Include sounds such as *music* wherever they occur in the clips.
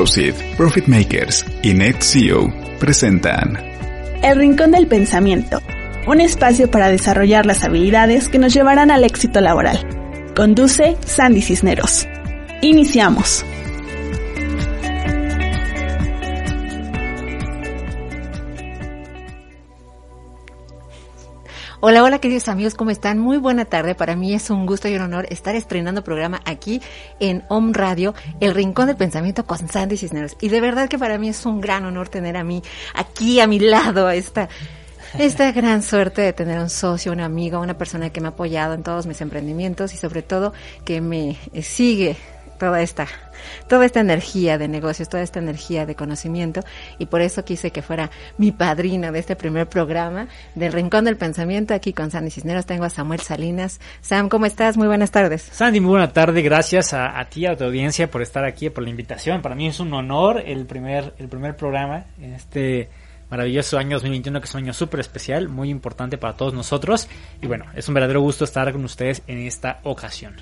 Proceed, Profit Makers y NetCEO presentan El Rincón del Pensamiento, un espacio para desarrollar las habilidades que nos llevarán al éxito laboral. Conduce Sandy Cisneros. Iniciamos. Hola, hola queridos amigos, ¿cómo están? Muy buena tarde. Para mí es un gusto y un honor estar estrenando programa aquí en Om Radio, El Rincón del Pensamiento con Sandy Cisneros. Y de verdad que para mí es un gran honor tener a mí aquí a mi lado esta esta gran suerte de tener un socio, un amigo, una persona que me ha apoyado en todos mis emprendimientos y sobre todo que me sigue toda esta toda esta energía de negocios, toda esta energía de conocimiento y por eso quise que fuera mi padrino de este primer programa del Rincón del Pensamiento aquí con Sandy Cisneros. Tengo a Samuel Salinas. Sam, ¿cómo estás? Muy buenas tardes. Sandy, muy buena tarde. Gracias a, ti, a tu audiencia por estar aquí, por la invitación. Para mí es un honor el primer, el primer programa en este maravilloso año 2021 que es un año súper especial, muy importante para todos nosotros y bueno, es un verdadero gusto estar con ustedes en esta ocasión.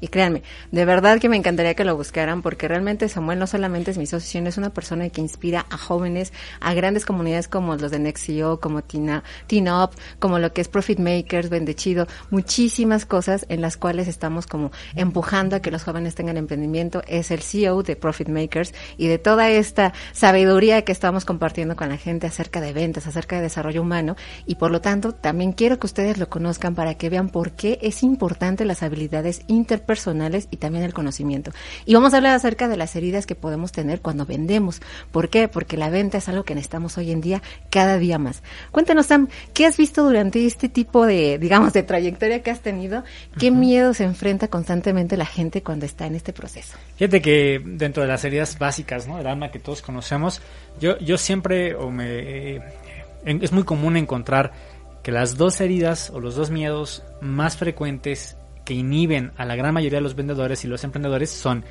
Y créanme, de verdad que me encantaría que lo buscaran porque realmente Samuel no solamente es mi socio, sino es una persona que inspira a jóvenes, a grandes comunidades como los de Nexio, como Tina, Tina Up, como lo que es Profit Makers, Bendechido, muchísimas cosas en las cuales estamos como empujando a que los jóvenes tengan emprendimiento. Es el CEO de Profit Makers y de toda esta sabiduría que estamos compartiendo con la gente acerca de ventas, acerca de desarrollo humano y por lo tanto también quiero que ustedes lo conozcan para que vean por qué es importante las habilidades interpersonales y también el conocimiento. Y vamos a hablar acerca de las heridas que podemos tener cuando vendemos. ¿Por qué? Porque la venta es algo que necesitamos hoy en día cada día más. Cuéntanos, Sam, ¿qué has visto durante este tipo de, digamos, de trayectoria que has tenido? ¿Qué miedo se enfrenta constantemente la gente cuando está en este proceso? Fíjate que dentro de las heridas básicas, ¿no? Del alma que todos conocemos, yo, yo siempre, o me, eh, es muy común encontrar que las dos heridas o los dos miedos más frecuentes que inhiben a la gran mayoría de los vendedores y los emprendedores son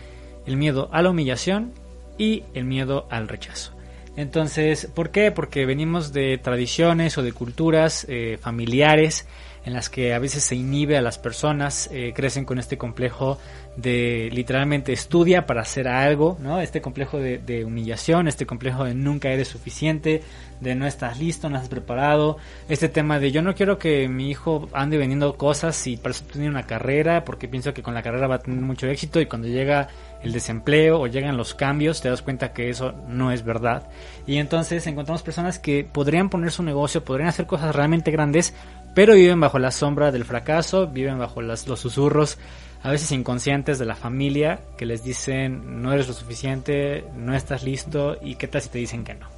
el miedo a la humillación y el miedo al rechazo. Entonces, ¿por qué? Porque venimos de tradiciones o de culturas eh, familiares en las que a veces se inhibe a las personas, eh, crecen con este complejo de literalmente estudia para hacer algo, ¿no? Este complejo de, de, humillación, este complejo de nunca eres suficiente, de no estás listo, no estás preparado, este tema de yo no quiero que mi hijo ande vendiendo cosas y para eso tiene una carrera, porque pienso que con la carrera va a tener mucho éxito y cuando llega el desempleo o llegan los cambios, te das cuenta que eso no es verdad. Y entonces encontramos personas que podrían poner su negocio, podrían hacer cosas realmente grandes, pero viven bajo la sombra del fracaso, viven bajo las, los susurros a veces inconscientes de la familia que les dicen no eres lo suficiente, no estás listo y qué tal si te dicen que no.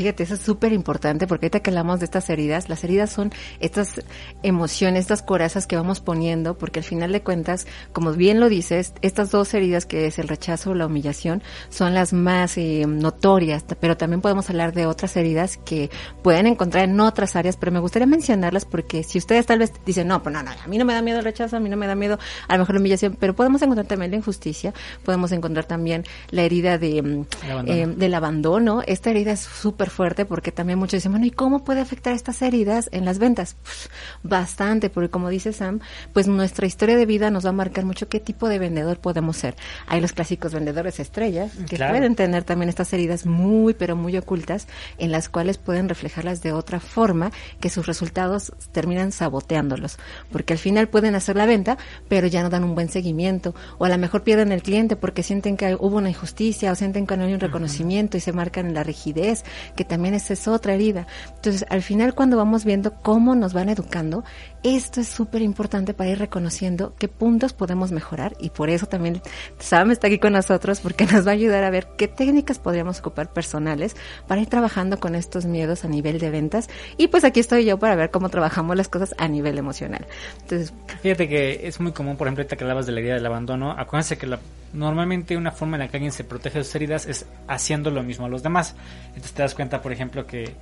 Fíjate, eso es súper importante porque ahorita que hablamos de estas heridas, las heridas son estas emociones, estas corazas que vamos poniendo, porque al final de cuentas, como bien lo dices, estas dos heridas que es el rechazo o la humillación son las más eh, notorias, pero también podemos hablar de otras heridas que pueden encontrar en otras áreas, pero me gustaría mencionarlas porque si ustedes tal vez dicen, no, pues no, no, a mí no me da miedo el rechazo, a mí no me da miedo a lo mejor la humillación, pero podemos encontrar también la injusticia, podemos encontrar también la herida de, mm, abandono. eh, del abandono. Esta herida es súper fuerte porque también muchos dicen, bueno, ¿y cómo puede afectar estas heridas en las ventas? Pues, bastante, porque como dice Sam, pues nuestra historia de vida nos va a marcar mucho qué tipo de vendedor podemos ser. Hay los clásicos vendedores estrellas que Claro. pueden tener también estas heridas muy, pero muy ocultas, en las cuales pueden reflejarlas de otra forma que sus resultados terminan saboteándolos, porque al final pueden hacer la venta, pero ya no dan un buen seguimiento, o a lo mejor pierden el cliente porque sienten que hubo una injusticia o sienten que no hay un reconocimiento y se marcan en la rigidez, que también esa es otra herida. Entonces, al final cuando vamos viendo cómo nos van educando, esto es súper importante para ir reconociendo qué puntos podemos mejorar y por eso también Sam está aquí con nosotros porque *laughs* nos va a ayudar a ver qué técnicas podríamos ocupar personales para ir trabajando con estos miedos a nivel de ventas y pues aquí estoy yo para ver cómo trabajamos las cosas a nivel emocional. Entonces, Fíjate que es muy común, por ejemplo, ahorita que hablabas de la herida del abandono, acuérdense que la- normalmente una forma en la que alguien se protege de sus heridas es haciendo lo mismo a los demás. Entonces te das cuenta, por ejemplo, que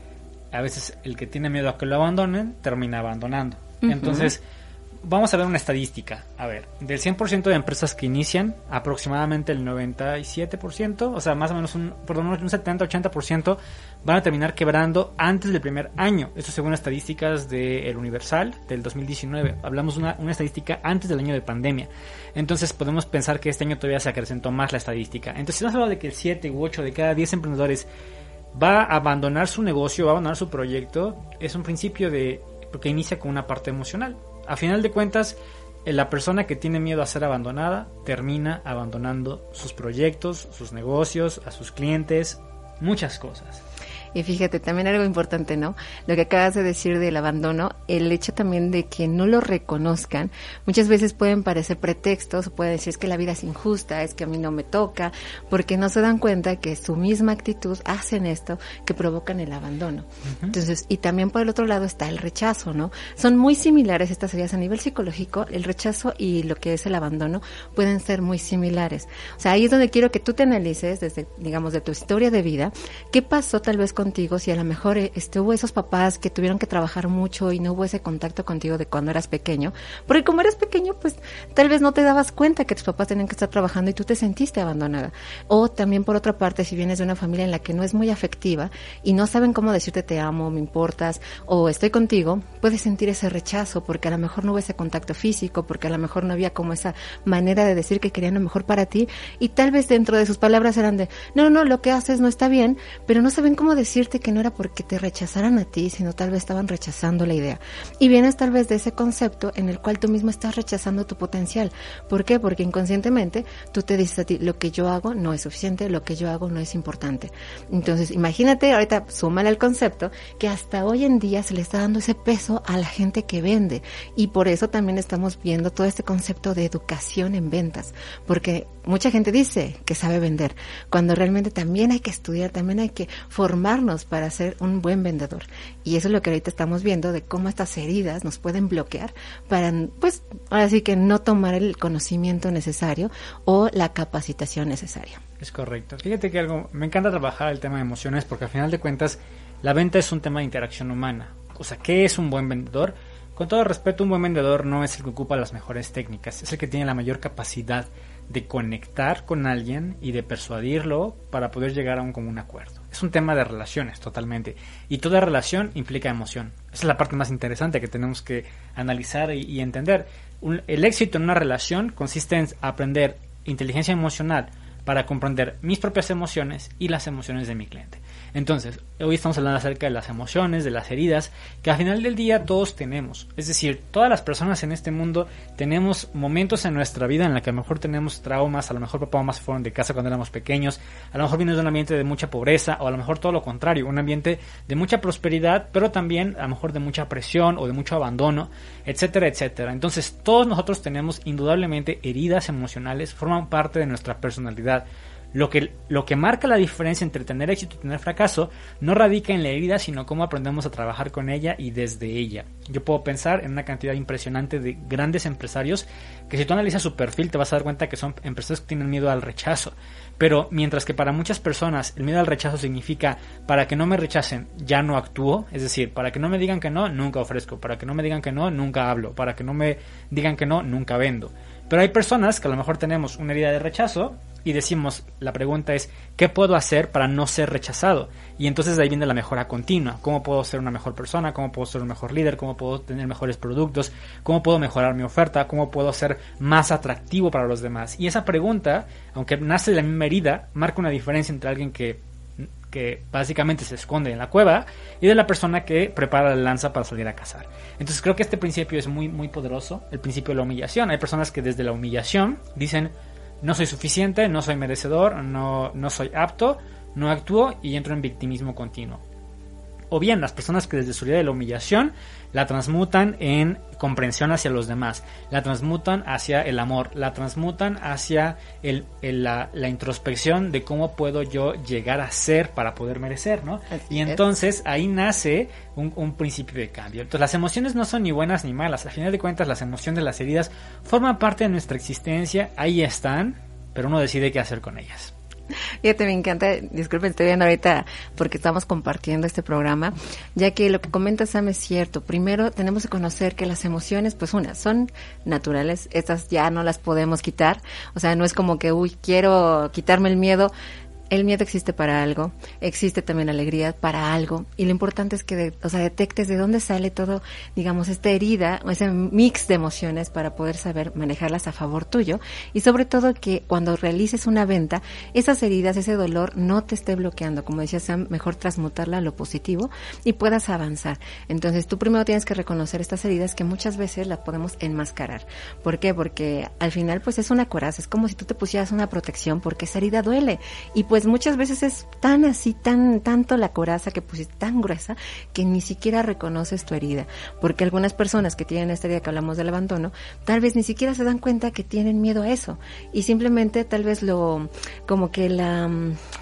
a veces el que tiene miedo a que lo abandonen termina abandonando. Entonces, vamos a ver una estadística. A ver, del 100% de empresas que inician, aproximadamente el 97%, o sea, más o menos un, perdón, un 70-80% van a terminar quebrando antes del primer año. Esto según estadísticas de El Universal del 2019. Hablamos de una, una estadística antes del año de pandemia. Entonces podemos pensar que este año todavía se acrecentó más la estadística. Entonces, si nos habla de que el 7 u 8 de cada 10 emprendedores va a abandonar su negocio, va a abandonar su proyecto, es un principio de porque inicia con una parte emocional. A final de cuentas, eh, la persona que tiene miedo a ser abandonada termina abandonando sus proyectos, sus negocios, a sus clientes, muchas cosas. Y fíjate, también algo importante, ¿no? Lo que acabas de decir del abandono, el hecho también de que no lo reconozcan, muchas veces pueden parecer pretextos, pueden decir es que la vida es injusta, es que a mí no me toca, porque no se dan cuenta que su misma actitud hacen esto que provocan el abandono. Entonces, y también por el otro lado está el rechazo, ¿no? Son muy similares estas heridas a nivel psicológico, el rechazo y lo que es el abandono pueden ser muy similares. O sea, ahí es donde quiero que tú te analices desde, digamos, de tu historia de vida, qué pasó tal vez contigo si a lo mejor eh, este, hubo esos papás que tuvieron que trabajar mucho y no hubo ese contacto contigo de cuando eras pequeño, porque como eras pequeño, pues tal vez no te dabas cuenta que tus papás tenían que estar trabajando y tú te sentiste abandonada. O también por otra parte, si vienes de una familia en la que no es muy afectiva y no saben cómo decirte te amo, me importas o estoy contigo, puedes sentir ese rechazo porque a lo mejor no hubo ese contacto físico, porque a lo mejor no había como esa manera de decir que querían lo mejor para ti y tal vez dentro de sus palabras eran de, no, no, lo que haces no está bien, pero no saben cómo decirte que no era porque te rechazaran a ti, sino tal vez estaban rechazando la idea. Y vienes tal vez de ese concepto en el cual tú mismo estás rechazando tu potencial. ¿Por qué? Porque inconscientemente tú te dices a ti, lo que yo hago no es suficiente, lo que yo hago no es importante. Entonces, imagínate, ahorita súmale al concepto que hasta hoy en día se le está dando ese peso a la gente que vende. Y por eso también estamos viendo todo este concepto de educación en ventas. Porque mucha gente dice que sabe vender, cuando realmente también hay que estudiar, también hay que para ser un buen vendedor. Y eso es lo que ahorita estamos viendo de cómo estas heridas nos pueden bloquear para, pues, ahora sí que no tomar el conocimiento necesario o la capacitación necesaria. Es correcto. Fíjate que algo, me encanta trabajar el tema de emociones porque al final de cuentas la venta es un tema de interacción humana. O sea, ¿qué es un buen vendedor? Con todo respeto, un buen vendedor no es el que ocupa las mejores técnicas, es el que tiene la mayor capacidad de conectar con alguien y de persuadirlo para poder llegar a un común acuerdo. Es un tema de relaciones totalmente. Y toda relación implica emoción. Esa es la parte más interesante que tenemos que analizar y, entender. El éxito en una relación consiste en aprender inteligencia emocional para comprender mis propias emociones y las emociones de mi cliente. Entonces, hoy estamos hablando acerca de las emociones, de las heridas, que al final del día todos tenemos. Es decir, todas las personas en este mundo tenemos momentos en nuestra vida en la que a lo mejor tenemos traumas, a lo mejor papá o se fueron de casa cuando éramos pequeños, a lo mejor vienes de un ambiente de mucha pobreza, o a lo mejor todo lo contrario, un ambiente de mucha prosperidad, pero también a lo mejor de mucha presión o de mucho abandono, etcétera, etcétera. Entonces, todos nosotros tenemos indudablemente heridas emocionales, forman parte de nuestra personalidad. Lo que, lo que marca la diferencia entre tener éxito y tener fracaso no radica en la herida, sino cómo aprendemos a trabajar con ella y desde ella. Yo puedo pensar en una cantidad impresionante de grandes empresarios que si tú analizas su perfil te vas a dar cuenta que son empresarios que tienen miedo al rechazo. Pero mientras que para muchas personas el miedo al rechazo significa para que no me rechacen ya no actúo, es decir, para que no me digan que no, nunca ofrezco, para que no me digan que no, nunca hablo, para que no me digan que no, nunca vendo. Pero hay personas que a lo mejor tenemos una herida de rechazo y decimos, la pregunta es, ¿qué puedo hacer para no ser rechazado? Y entonces de ahí viene la mejora continua. ¿Cómo puedo ser una mejor persona? ¿Cómo puedo ser un mejor líder? ¿Cómo puedo tener mejores productos? ¿Cómo puedo mejorar mi oferta? ¿Cómo puedo ser más atractivo para los demás? Y esa pregunta, aunque nace de la misma herida, marca una diferencia entre alguien que que básicamente se esconde en la cueva y de la persona que prepara la lanza para salir a cazar. Entonces creo que este principio es muy muy poderoso, el principio de la humillación. Hay personas que desde la humillación dicen no soy suficiente, no soy merecedor, no, no soy apto, no actúo y entro en victimismo continuo. O bien las personas que desde su vida de la humillación la transmutan en comprensión hacia los demás, la transmutan hacia el amor, la transmutan hacia el, la, introspección de cómo puedo yo llegar a ser para poder merecer, ¿no? y entonces ahí nace un, un, principio de cambio. Entonces las emociones no son ni buenas ni malas, al final de cuentas las emociones, las heridas forman parte de nuestra existencia, ahí están, pero uno decide qué hacer con ellas. Fíjate, me encanta, disculpen, estoy viendo ahorita porque estamos compartiendo este programa, ya que lo que comenta Sam es cierto. Primero tenemos que conocer que las emociones, pues una, son naturales, estas ya no las podemos quitar, o sea, no es como que, uy, quiero quitarme el miedo, el miedo existe para algo, existe también alegría para algo, y lo importante es que, o sea, detectes de dónde sale todo, digamos, esta herida o ese mix de emociones para poder saber manejarlas a favor tuyo, y sobre todo que cuando realices una venta, esas heridas, ese dolor no te esté bloqueando, como decía Sam, mejor transmutarla a lo positivo y puedas avanzar. Entonces tú primero tienes que reconocer estas heridas que muchas veces las podemos enmascarar. ¿Por qué? Porque al final pues es una coraza, es como si tú te pusieras una protección porque esa herida duele y pues pues muchas veces es tan así, tan tanto la coraza que pusiste tan gruesa que ni siquiera reconoces tu herida, porque algunas personas que tienen esta herida que hablamos del abandono, tal vez ni siquiera se dan cuenta que tienen miedo a eso y simplemente tal vez lo como que la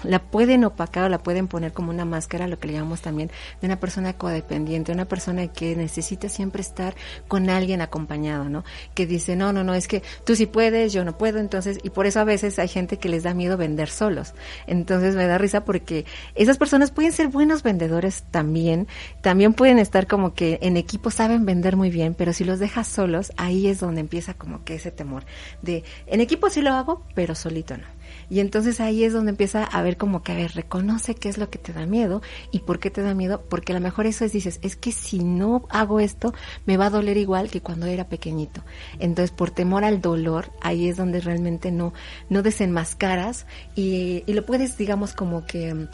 la pueden opacar o la pueden poner como una máscara, lo que le llamamos también de una persona codependiente, una persona que necesita siempre estar con alguien acompañado, ¿no? Que dice, "No, no, no, es que tú sí puedes, yo no puedo", entonces y por eso a veces hay gente que les da miedo vender solos. Entonces me da risa porque esas personas pueden ser buenos vendedores también, también pueden estar como que en equipo saben vender muy bien, pero si los dejas solos, ahí es donde empieza como que ese temor de en equipo sí lo hago, pero solito no. Y entonces ahí es donde empieza a ver como que, a ver, reconoce qué es lo que te da miedo y por qué te da miedo, porque a lo mejor eso es, dices, es que si no hago esto, me va a doler igual que cuando era pequeñito. Entonces, por temor al dolor, ahí es donde realmente no, no desenmascaras y, y lo puedes, digamos, como que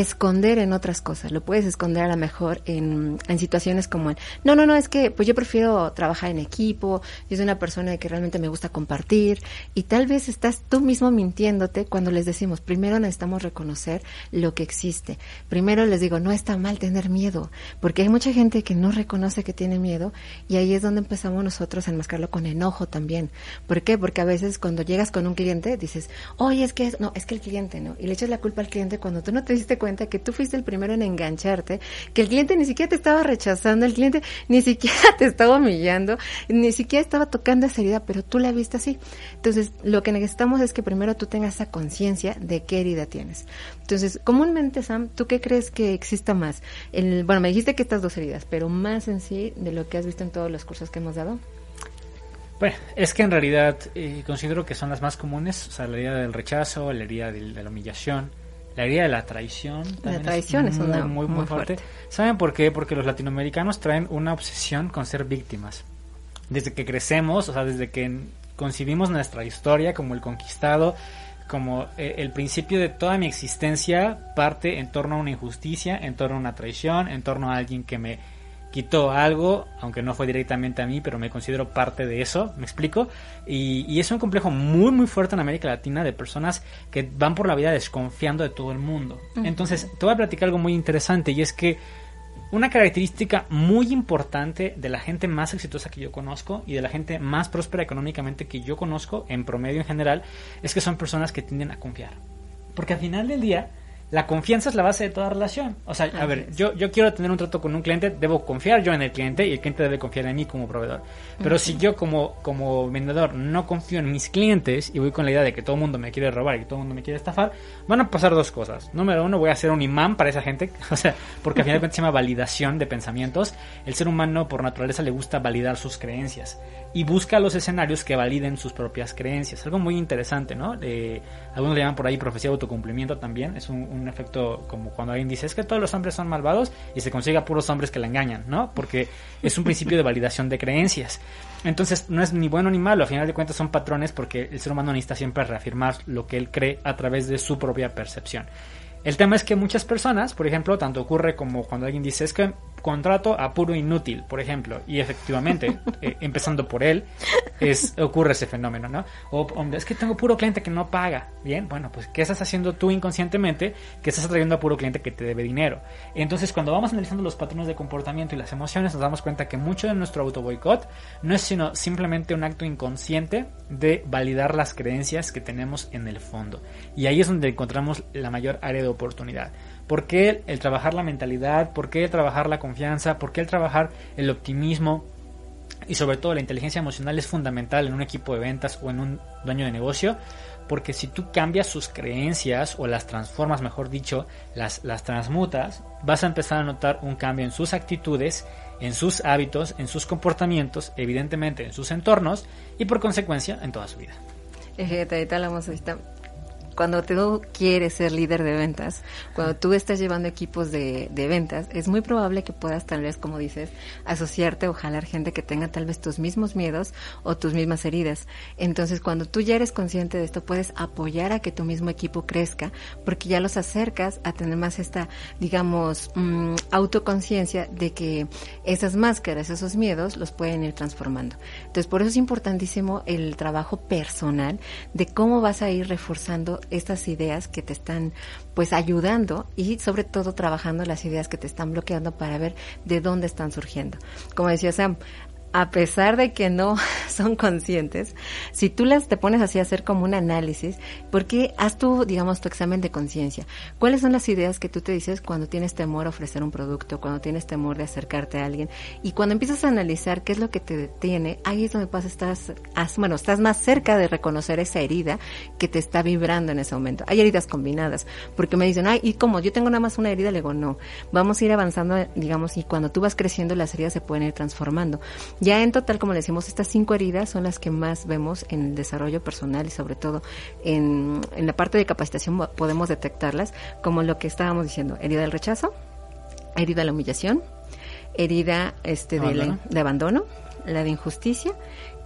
esconder en otras cosas, lo puedes esconder a lo mejor en, en situaciones como el, no, no, no, es que pues yo prefiero trabajar en equipo, yo soy una persona que realmente me gusta compartir y tal vez estás tú mismo mintiéndote cuando les decimos, primero necesitamos reconocer lo que existe, primero les digo, no está mal tener miedo, porque hay mucha gente que no reconoce que tiene miedo y ahí es donde empezamos nosotros a enmascarlo con enojo también, ¿por qué? Porque a veces cuando llegas con un cliente dices, oye, es que, no, es que el cliente, ¿no? Y le echas la culpa al cliente cuando tú no te diste cuenta cuenta que tú fuiste el primero en engancharte, que el cliente ni siquiera te estaba rechazando, el cliente ni siquiera te estaba humillando, ni siquiera estaba tocando esa herida, pero tú la viste así. Entonces, lo que necesitamos es que primero tú tengas esa conciencia de qué herida tienes. Entonces, comúnmente, Sam, ¿tú qué crees que exista más? Bueno, me dijiste que estas dos heridas, pero más en sí de lo que has visto en todos los cursos que hemos dado. Bueno, es que en realidad eh, considero que son las más comunes, o sea, la herida del rechazo, la herida de la humillación, la idea de la traición. La traición es, una muy, muy, fuerte. ¿Saben por qué? Porque los latinoamericanos traen una obsesión con ser víctimas. Desde que crecemos, o sea, desde que concibimos nuestra historia como el conquistado, como eh, el principio de toda mi existencia parte en torno a una injusticia, en torno a una traición, en torno a alguien que me quitó algo, aunque no fue directamente a mí, pero me considero parte de eso, me explico. Y, es un complejo muy, muy fuerte en América Latina de personas que van por la vida desconfiando de todo el mundo. Entonces, te voy a platicar algo muy interesante y es que una característica muy importante de la gente más exitosa que yo conozco y de la gente más próspera económicamente que yo conozco, en promedio en general, es que son personas que tienden a confiar. Porque al final del día, la confianza es la base de toda relación. O sea, a Así ver, es. yo, yo quiero tener un trato con un cliente, debo confiar yo en el cliente y el cliente debe confiar en mí como proveedor. Pero si yo como, como vendedor no confío en mis clientes y voy con la idea de que todo el mundo me quiere robar y que todo el mundo me quiere estafar, van a pasar dos cosas. Número uno, voy a ser un imán para esa gente, *laughs* o sea, porque al final de cuentas se llama validación de pensamientos. El ser humano por naturaleza le gusta validar sus creencias y busca los escenarios que validen sus propias creencias. Algo muy interesante, ¿no? Eh, algunos le llaman por ahí profecía de autocumplimiento también. Es un, efecto como cuando alguien dice es que todos los hombres son malvados y se consigue a puros hombres que la engañan, ¿no? Porque es un principio de validación de creencias. Entonces no es ni bueno ni malo, a final de cuentas son patrones porque el ser humano necesita siempre reafirmar lo que él cree a través de su propia percepción. El tema es que muchas personas, por ejemplo, tanto ocurre como cuando alguien dice es que contrato a puro inútil, por ejemplo, y efectivamente, *laughs* eh, empezando por él, es, ocurre ese fenómeno, ¿no? O hombre, es que tengo puro cliente que no paga. Bien, bueno, pues ¿qué estás haciendo tú inconscientemente? Que estás atrayendo a puro cliente que te debe dinero. Entonces, cuando vamos analizando los patrones de comportamiento y las emociones, nos damos cuenta que mucho de nuestro auto boicot no es sino simplemente un acto inconsciente de validar las creencias que tenemos en el fondo. Y ahí es donde encontramos la mayor área de oportunidad. ¿Por qué el, trabajar la mentalidad? ¿Por qué el trabajar la confianza? ¿Por qué el trabajar el optimismo? Y sobre todo la inteligencia emocional es fundamental en un equipo de ventas o en un dueño de negocio, porque si tú cambias sus creencias o las transformas, mejor dicho, las, las transmutas, vas a empezar a notar un cambio en sus actitudes, en sus hábitos, en sus comportamientos, evidentemente en sus entornos y por consecuencia en toda su vida. Hablamos ahorita. Cuando tú quieres ser líder de ventas, cuando tú estás llevando equipos de, de ventas, es muy probable que puedas tal vez, como dices, asociarte o jalar gente que tenga tal vez tus mismos miedos o tus mismas heridas. Entonces, cuando tú ya eres consciente de esto, puedes apoyar a que tu mismo equipo crezca, porque ya los acercas a tener más esta, digamos, mm, autoconciencia de que esas máscaras, esos miedos, los pueden ir transformando. Entonces, por eso es importantísimo el trabajo personal de cómo vas a ir reforzando estas ideas que te están pues ayudando y sobre todo trabajando las ideas que te están bloqueando para ver de dónde están surgiendo. Como decía Sam, a pesar de que no *laughs* son conscientes, si tú las te pones así a hacer como un análisis, porque haz tu, digamos, tu examen de conciencia. ¿Cuáles son las ideas que tú te dices cuando tienes temor a ofrecer un producto, cuando tienes temor de acercarte a alguien? Y cuando empiezas a analizar qué es lo que te detiene, ahí es donde vas a estar, bueno, estás más cerca de reconocer esa herida que te está vibrando en ese momento. Hay heridas combinadas, porque me dicen, ay, y como yo tengo nada más una herida, le digo, no, vamos a ir avanzando, digamos, y cuando tú vas creciendo, las heridas se pueden ir transformando. Ya en total, como le decimos, estas cinco heridas son las que más vemos en el desarrollo personal y sobre todo en, en la parte de capacitación podemos detectarlas como lo que estábamos diciendo, herida del rechazo, herida de la humillación, herida este de, Abandono. la- de abandono, la de injusticia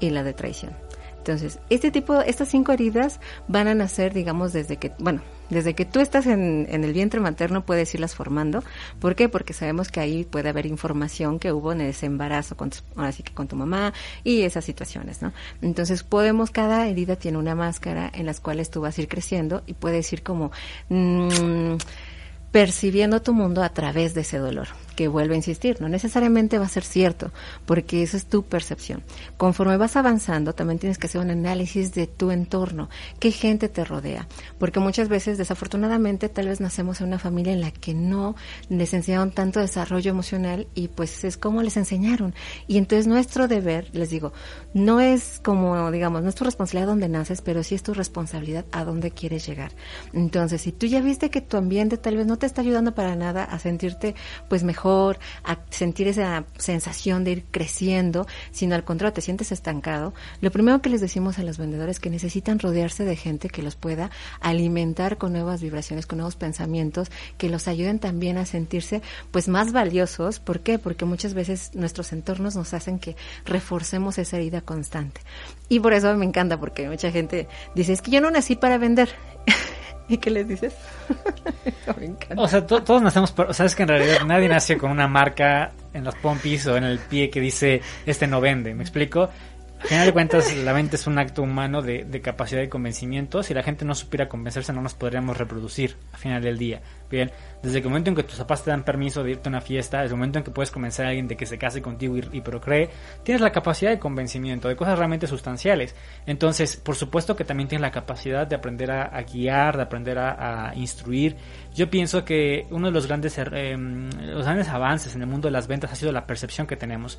y la de traición. Entonces, este tipo, estas cinco heridas van a nacer, digamos, desde que, bueno, desde que tú estás en, en el vientre materno puedes irlas formando. ¿Por qué? Porque sabemos que ahí puede haber información que hubo en ese embarazo, con ahora sí que con tu mamá y esas situaciones, ¿no? Entonces, podemos, cada herida tiene una máscara en las cuales tú vas a ir creciendo y puedes ir como, mm, percibiendo tu mundo a través de ese dolor, que vuelvo a insistir, no necesariamente va a ser cierto, porque esa es tu percepción. Conforme vas avanzando, también tienes que hacer un análisis de tu entorno, qué gente te rodea, porque muchas veces, desafortunadamente, tal vez nacemos en una familia en la que no les enseñaron tanto desarrollo emocional y pues es como les enseñaron. Y entonces nuestro deber, les digo, no es como, digamos, no es tu responsabilidad donde naces, pero sí es tu responsabilidad a dónde quieres llegar. Entonces, si tú ya viste que tu ambiente tal vez no te está ayudando para nada a sentirte pues mejor, a sentir esa sensación de ir creciendo, sino al contrario, te sientes estancado, lo primero que les decimos a los vendedores es que necesitan rodearse de gente que los pueda alimentar con nuevas vibraciones, con nuevos pensamientos, que los ayuden también a sentirse pues más valiosos. ¿Por qué? Porque muchas veces nuestros entornos nos hacen que reforcemos esa herida constante. Y por eso me encanta, porque mucha gente dice, es que yo no nací para vender. *laughs* *laughs* ¿Y qué les dices? *laughs* me encanta. O sea, to- todos nacemos, por- o que en realidad nadie nace con una marca en los pompis o en el pie que dice este no vende, ¿me explico? Al final de cuentas, la venta es un acto humano de, capacidad de convencimiento. Si la gente no supiera convencerse, no nos podríamos reproducir al final del día. Bien, desde el momento en que tus papás te dan permiso de irte a una fiesta, desde el momento en que puedes convencer a alguien de que se case contigo y, procree, tienes la capacidad de convencimiento, de cosas realmente sustanciales. Entonces, por supuesto que también tienes la capacidad de aprender a, guiar, de aprender a, a, instruir. Yo pienso que uno de los grandes, eh, los grandes avances en el mundo de las ventas ha sido la percepción que tenemos.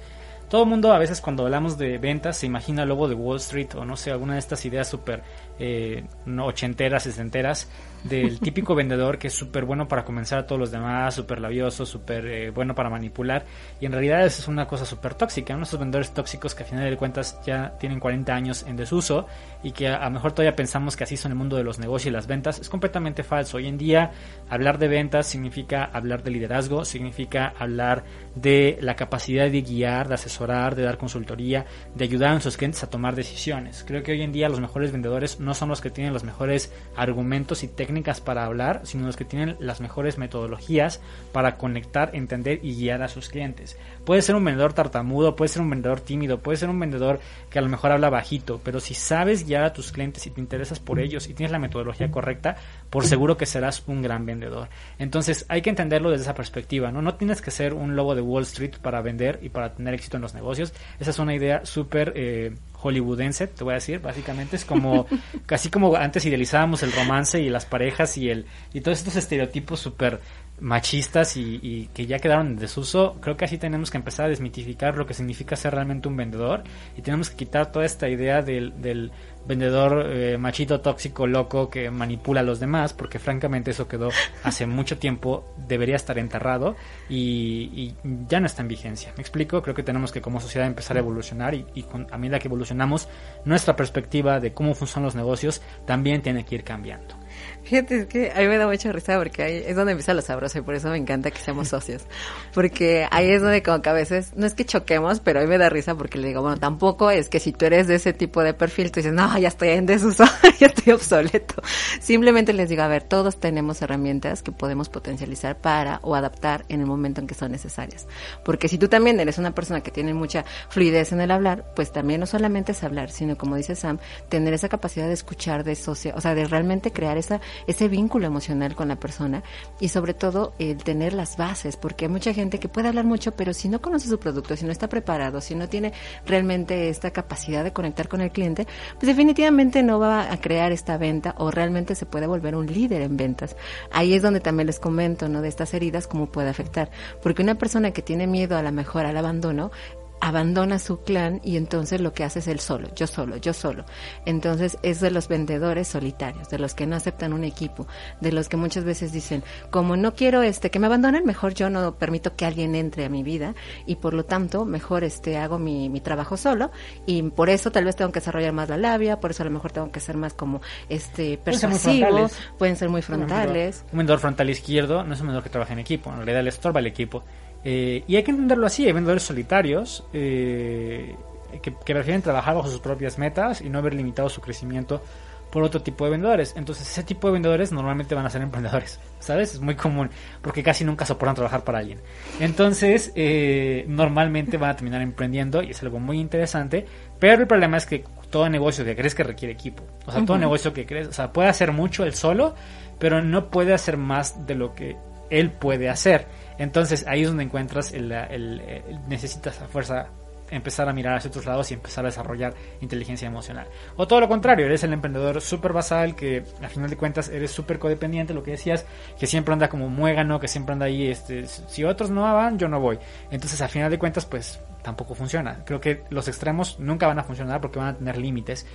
Todo el mundo a veces cuando hablamos de ventas se imagina el logo de Wall Street o no sé, alguna de estas ideas súper eh, ochenteras, sesenteras del típico vendedor que es súper bueno para convencer a todos los demás, súper labioso, súper eh, bueno para manipular y en realidad eso es una cosa súper tóxica, ¿no? esos vendedores tóxicos que a final de cuentas ya tienen 40 años en desuso y que a, lo mejor todavía pensamos que así son el mundo de los negocios y las ventas, es completamente falso. Hoy en día hablar de ventas significa hablar de liderazgo, significa hablar de la capacidad de guiar, de asesorar, de dar consultoría, de ayudar a nuestros clientes a tomar decisiones. Creo que hoy en día los mejores vendedores no son los que tienen los mejores argumentos y técnicas para hablar, sino los que tienen las mejores metodologías para conectar, entender y guiar a sus clientes. Puede ser un vendedor tartamudo, puede ser un vendedor tímido, puede ser un vendedor que a lo mejor habla bajito, pero si sabes guiar a tus clientes y te interesas por ellos y tienes la metodología correcta, por seguro que serás un gran vendedor. Entonces hay que entenderlo desde esa perspectiva, ¿no? No tienes que ser un lobo de Wall Street para vender y para tener éxito en los negocios. Esa es una idea súper eh, hollywoodense, te voy a decir, básicamente es como *laughs* casi como antes idealizábamos el romance y las parejas y el y todos estos estereotipos súper machistas y, y, que ya quedaron en desuso, creo que así tenemos que empezar a desmitificar lo que significa ser realmente un vendedor. Y tenemos que quitar toda esta idea del, del vendedor eh, machito tóxico loco que manipula a los demás porque francamente eso quedó hace *laughs* mucho tiempo debería estar enterrado y, y, ya no está en vigencia. Me explico creo que tenemos que como sociedad empezar a evolucionar y, y con, a medida que evolucionamos nuestra perspectiva de cómo funcionan los negocios también tiene que ir cambiando Fíjate, es que a mí me da mucha risa porque ahí es donde empieza lo sabroso y por eso me encanta que seamos socios. Porque ahí es donde como que a veces, no es que choquemos, pero a mí me da risa porque le digo, bueno, tampoco es que si tú eres de ese tipo de perfil, tú dices, no, ya estoy en desuso, *laughs* ya estoy obsoleto. Simplemente les digo, a ver, todos tenemos herramientas que podemos potencializar para o adaptar en el momento en que son necesarias. Porque si tú también eres una persona que tiene mucha fluidez en el hablar, pues también no solamente es hablar, sino como dice Sam, tener esa capacidad de escuchar, de socia, o sea, de realmente crear esa ese vínculo emocional con la persona y sobre todo el tener las bases, porque hay mucha gente que puede hablar mucho, pero si no conoce su producto, si no está preparado, si no tiene realmente esta capacidad de conectar con el cliente, pues definitivamente no va a crear esta venta o realmente se puede volver un líder en ventas. Ahí es donde también les comento, ¿no? De estas heridas, cómo puede afectar. Porque una persona que tiene miedo a la mejor al abandono, abandona su clan y entonces lo que hace es él solo, yo solo, yo solo. Entonces es de los vendedores solitarios, de los que no aceptan un equipo, de los que muchas veces dicen, como no quiero este que me abandonen, mejor yo no permito que alguien entre a mi vida y por lo tanto mejor este hago mi, mi trabajo solo y por eso tal vez tengo que desarrollar más la labia, por eso a lo mejor tengo que ser más como este persuasivo, pueden ser muy frontales. Un vendedor frontal izquierdo no es un vendedor que trabaja en equipo, en realidad le estorba el equipo eh, y hay que entenderlo así, hay vendedores solitarios eh, que, que, prefieren trabajar bajo sus propias metas y no haber limitado su crecimiento por otro tipo de vendedores. Entonces ese tipo de vendedores normalmente van a ser *laughs* emprendedores, ¿sabes? Es muy común porque casi nunca soportan trabajar para alguien. Entonces eh, normalmente van a terminar emprendiendo y es algo muy interesante, pero el problema es que todo negocio que crees que requiere equipo. O sea, uh -huh. todo negocio que crees, o sea, puede hacer mucho él solo, pero no puede hacer más de lo que él puede hacer. Entonces ahí es donde encuentras el, el, necesitas a fuerza empezar a mirar hacia otros lados y empezar a desarrollar inteligencia emocional. O todo lo contrario, eres el emprendedor súper basal que a final de cuentas eres súper codependiente, lo que decías, que siempre anda como muégano, que siempre anda ahí, este, si otros no van, yo no voy. Entonces a final de cuentas pues tampoco funciona. Creo que los extremos nunca van a funcionar porque van a tener límites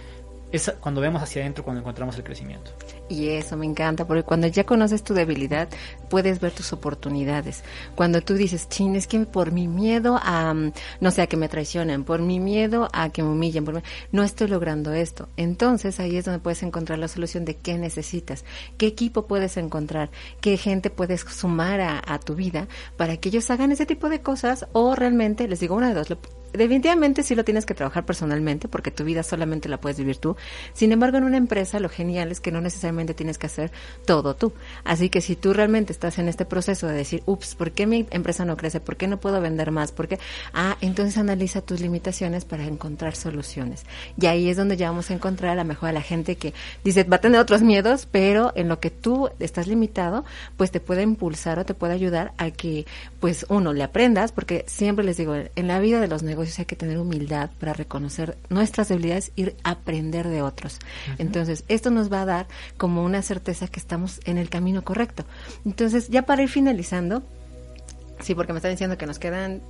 es cuando vemos hacia adentro cuando encontramos el crecimiento. Y eso me encanta, porque cuando ya conoces tu debilidad, puedes ver tus oportunidades. Cuando tú dices, chin, es que por mi miedo a, no sé, a que me traicionen, por mi miedo a que me humillen, por mi, no estoy logrando esto. Entonces ahí es donde puedes encontrar la solución de qué necesitas, qué equipo puedes encontrar, qué gente puedes sumar a, a tu vida para que ellos hagan ese tipo de cosas o realmente, les digo una de dos, definitivamente sí lo tienes que trabajar personalmente porque tu vida solamente la puedes vivir tú. Sin embargo, en una empresa lo genial es que no necesariamente tienes que hacer todo tú. Así que si tú realmente estás en este proceso de decir, ups, ¿por qué mi empresa no crece? ¿Por qué no puedo vender más? ¿Por qué? Ah, entonces analiza tus limitaciones para encontrar soluciones. Y ahí es donde ya vamos a encontrar a la mejor a la gente que dice, va a tener otros miedos, pero en lo que tú estás limitado, pues te puede impulsar o te puede ayudar a que, pues uno, le aprendas, porque siempre les digo, en la vida de los negocios hay que tener humildad para reconocer nuestras debilidades y aprender de otros. Entonces, esto nos va a dar como una certeza que estamos en el camino correcto. Entonces, ya para ir finalizando, sí, porque me están diciendo que nos quedan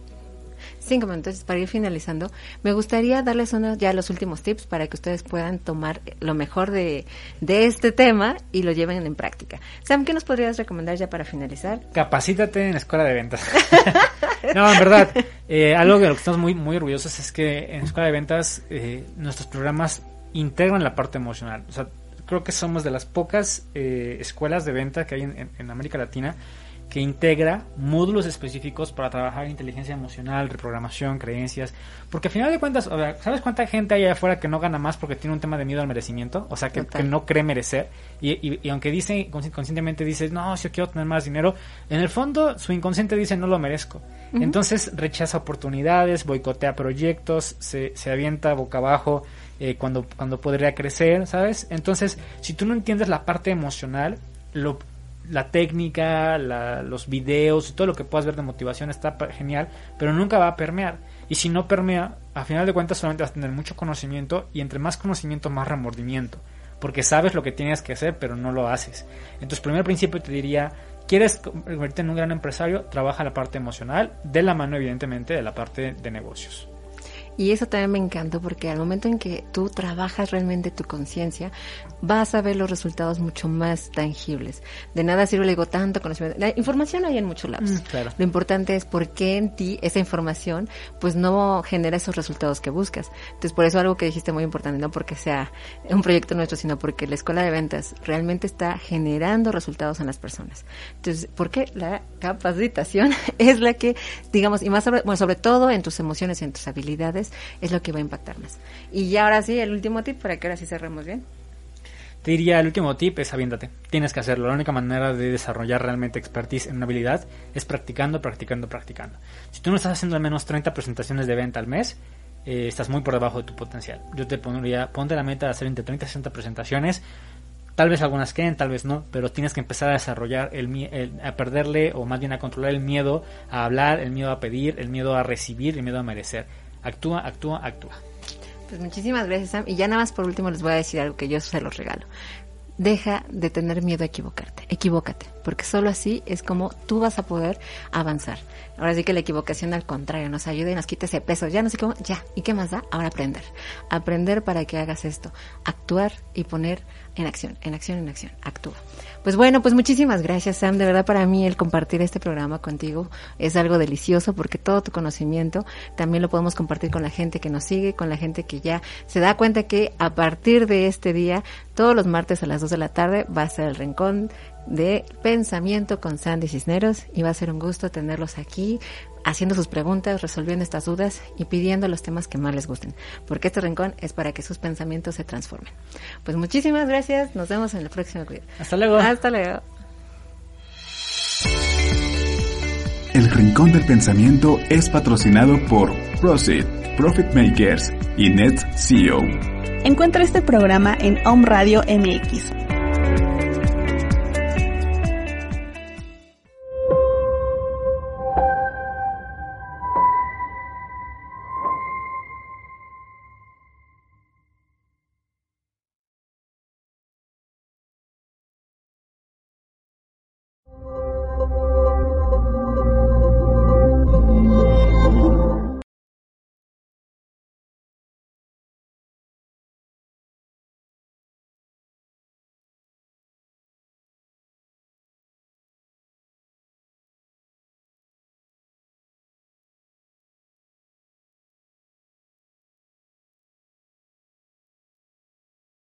cinco minutos para ir finalizando, me gustaría darles unos ya los últimos tips para que ustedes puedan tomar lo mejor de, de este tema y lo lleven en práctica. Sam, ¿qué nos podrías recomendar ya para finalizar? Capacítate en la escuela de ventas. *laughs* no, en verdad, eh, algo de lo que estamos muy, muy orgullosos es que en la escuela de ventas eh, nuestros programas integran la parte emocional. O sea, creo que somos de las pocas eh, escuelas de venta que hay en, América Latina que integra módulos específicos para trabajar inteligencia emocional, reprogramación, creencias, porque al final de cuentas, o sea, ¿sabes cuánta gente hay allá afuera que no gana más porque tiene un tema de miedo al merecimiento? O sea, que, no cree merecer, y, y- y aunque dice, consci- conscientemente dice, no, si yo quiero tener más dinero, en el fondo su inconsciente dice, no lo merezco. Entonces rechaza oportunidades, boicotea proyectos, se, se avienta boca abajo eh, cuando, cuando podría crecer, ¿sabes? Entonces, si tú no entiendes la parte emocional, lo, la técnica, la- los videos, todo lo que puedas ver de motivación está genial, pero nunca va a permear. Y si no permea, a final de cuentas solamente vas a tener mucho conocimiento y entre más conocimiento, más remordimiento. Porque sabes lo que tienes que hacer, pero no lo haces. Entonces, primer principio te diría, ¿quieres convertirte en un gran empresario? Trabaja la parte emocional, de la mano evidentemente de la parte de negocios. Y eso también me encanta porque al momento en que tú trabajas realmente tu conciencia, vas a ver los resultados mucho más tangibles. De nada sirve, le digo, tanto conocimiento. La información hay en muchos lados. Mm, claro. Lo importante es por qué en ti esa información pues no genera esos resultados que buscas. Entonces, por eso algo que dijiste muy importante, no porque sea un proyecto nuestro, sino porque la escuela de ventas realmente está generando resultados en las personas. Entonces, ¿por qué la capacitación *laughs* es la que, digamos, y más sobre, bueno, sobre todo en tus emociones y en tus habilidades, es lo que va a impactar más. Y ya ahora sí, el último tip para que ahora sí cerremos bien. Te diría, el último tip es aviéntate. Tienes que hacerlo. La única manera de desarrollar realmente expertise en una habilidad es practicando, practicando, practicando. Si tú no estás haciendo al menos 30 presentaciones de venta al mes, eh, estás muy por debajo de tu potencial. Yo te pondría, ponte la meta de hacer entre 30 y 60 presentaciones. Tal vez algunas queden, tal vez no, pero tienes que empezar a desarrollar el, el- a perderle o más bien a controlar el miedo a hablar, el miedo a pedir, el miedo a recibir, el miedo a merecer. Actúa, actúa, actúa. Pues muchísimas gracias, Sam. Y ya nada más por último les voy a decir algo que yo se los regalo. Deja de tener miedo a equivocarte. Equivócate, porque solo así es como tú vas a poder avanzar. Ahora sí que la equivocación al contrario nos ayuda y nos quita ese peso. Ya no sé cómo, ya. ¿Y qué más da? Ahora aprender. Aprender para que hagas esto. Actuar y poner en acción, en acción, en acción. Actúa. Pues bueno, pues muchísimas gracias, Sam. De verdad, para mí el compartir este programa contigo es algo delicioso porque todo tu conocimiento también lo podemos compartir con la gente que nos sigue, con la gente que ya se da cuenta que a partir de este día, todos los martes a las 2 de la tarde, va a ser el rincón de pensamiento con Sandy Cisneros y va a ser un gusto tenerlos aquí haciendo sus preguntas, resolviendo estas dudas y pidiendo los temas que más les gusten, porque este rincón es para que sus pensamientos se transformen. Pues muchísimas gracias, nos vemos en el próximo video. Hasta luego. Hasta luego. El Rincón del Pensamiento es patrocinado por Proceed, Profit Makers y Net CEO. Encuentra este programa en Home Radio MX